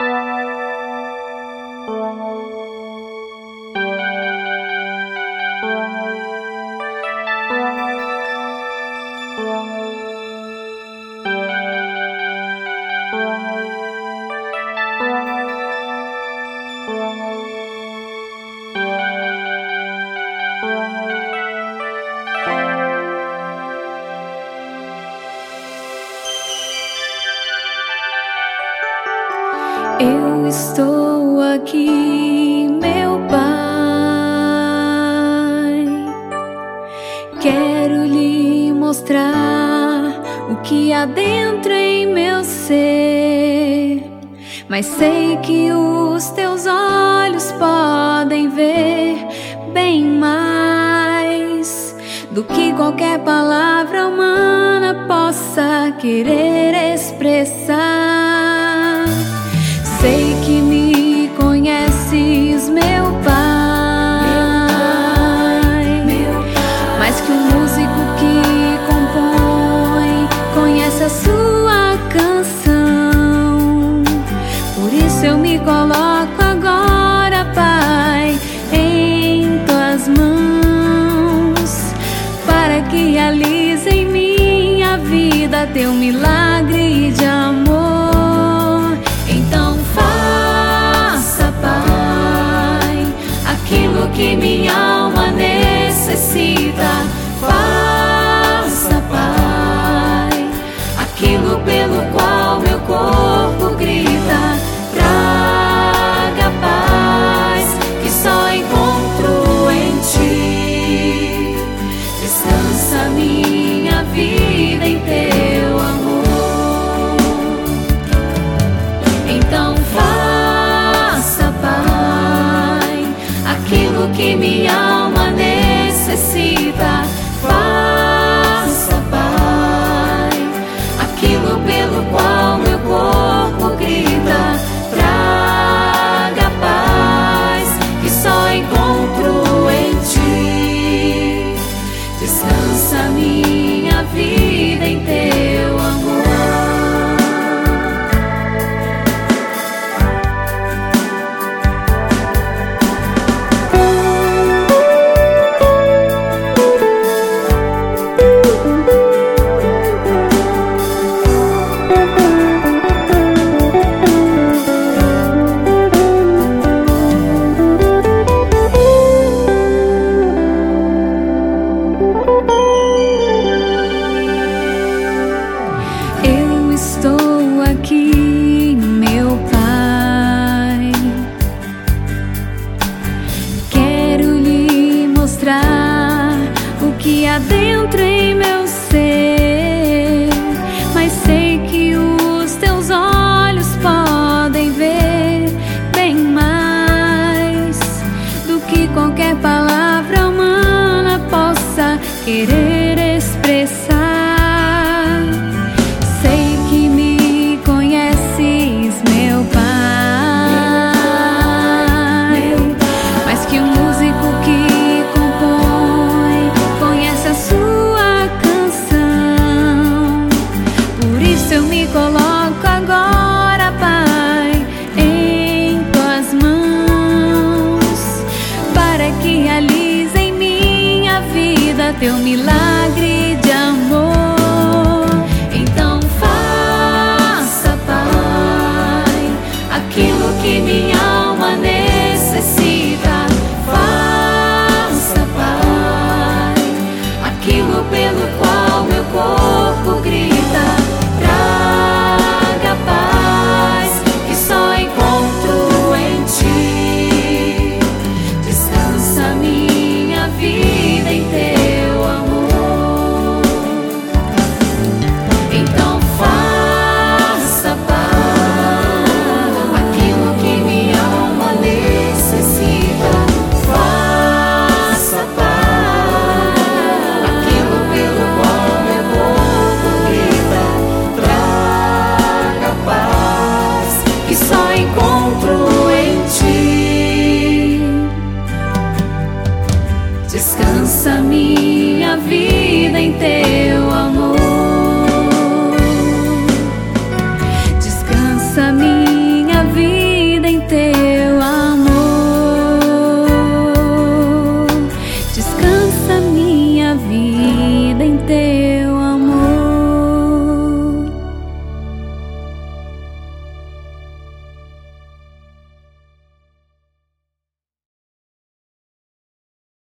Thank you. Eu estou aqui, meu Pai. Quero lhe mostrar o que há dentro em meu ser. Mas sei que os teus olhos podem ver bem mais do que qualquer palavra humana possa querer expressar. Sei que me conheces, meu pai. Mais que o músico que compõe conhece a sua canção. Por isso eu me coloco agora, Pai, em tuas mãos, para que realize em minha vida teu milagre de amor. Que minha alma necessita. Dentro em meu ser. Teu milagre de amor. Então faça, Pai, aquilo que minha Descansa minha vida em teu amor.